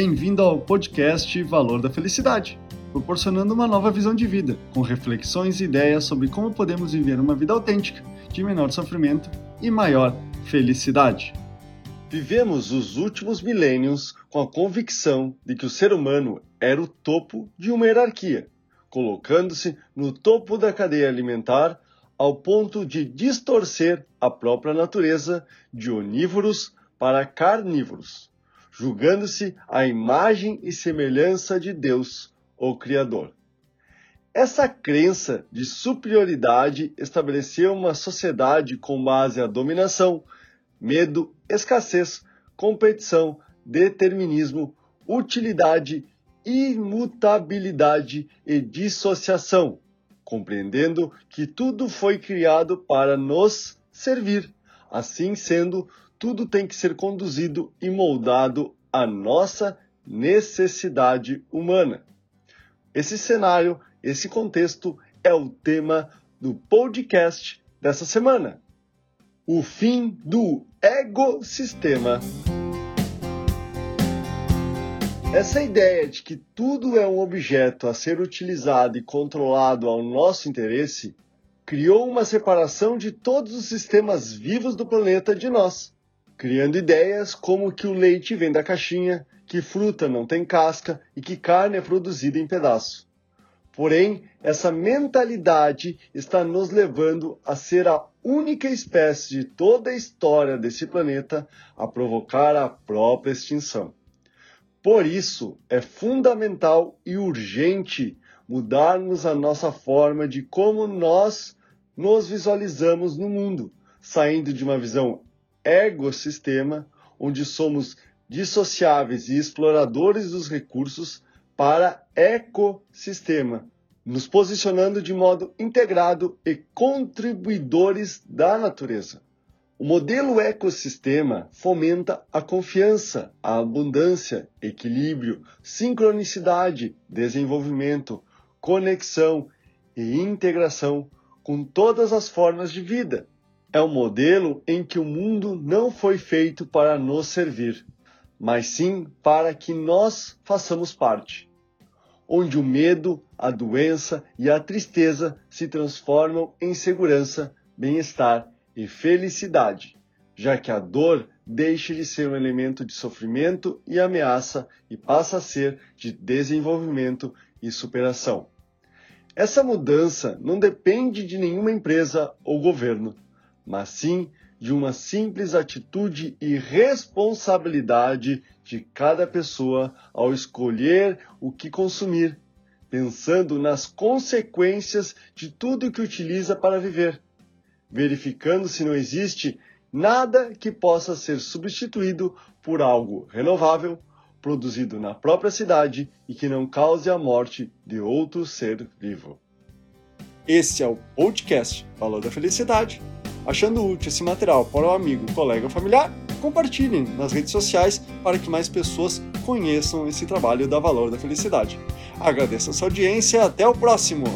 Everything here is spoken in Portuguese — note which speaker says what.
Speaker 1: Bem-vindo ao podcast Valor da Felicidade, proporcionando uma nova visão de vida, com reflexões e ideias sobre como podemos viver uma vida autêntica, de menor sofrimento e maior felicidade. Vivemos os últimos milênios com a convicção de que o ser humano era o topo de uma hierarquia, colocando-se no topo da cadeia alimentar ao ponto de distorcer a própria natureza de onívoros para carnívoros, julgando-se a imagem e semelhança de Deus, o Criador. Essa crença de superioridade estabeleceu uma sociedade com base à dominação, medo, escassez, competição, determinismo, utilidade, imutabilidade e dissociação, compreendendo que tudo foi criado para nos servir. Assim sendo, tudo tem que ser conduzido e moldado à nossa necessidade humana. Esse cenário, esse contexto é o tema do podcast dessa semana. O fim do ecossistema. Essa ideia de que tudo é um objeto a ser utilizado e controlado ao nosso interesse criou uma separação de todos os sistemas vivos do planeta de nós criando ideias como que o leite vem da caixinha, que fruta não tem casca e que carne é produzida em pedaços. Porém, essa mentalidade está nos levando a ser a única espécie de toda a história desse planeta a provocar a própria extinção. Por isso, é fundamental e urgente mudarmos a nossa forma de como nós nos visualizamos no mundo, saindo de uma visão ecossistema, onde somos dissociáveis e exploradores dos recursos, para ecossistema, nos posicionando de modo integrado e contribuidores da natureza. O modelo ecossistema fomenta a confiança, a abundância, equilíbrio, sincronicidade, desenvolvimento, conexão e integração com todas as formas de vida, é um modelo em que o mundo não foi feito para nos servir, mas sim para que nós façamos parte. Onde o medo, a doença e a tristeza se transformam em segurança, bem-estar e felicidade, já que a dor deixa de ser um elemento de sofrimento e ameaça e passa a ser de desenvolvimento e superação. Essa mudança não depende de nenhuma empresa ou governo mas sim de uma simples atitude e responsabilidade de cada pessoa ao escolher o que consumir, pensando nas consequências de tudo que utiliza para viver, verificando se não existe nada que possa ser substituído por algo renovável, produzido na própria cidade e que não cause a morte de outro ser vivo. Esse é o podcast Valor da Felicidade Achando útil esse material para o amigo, colega ou familiar, compartilhem nas redes sociais para que mais pessoas conheçam esse trabalho da Valor da Felicidade. Agradeço a sua audiência e até o próximo!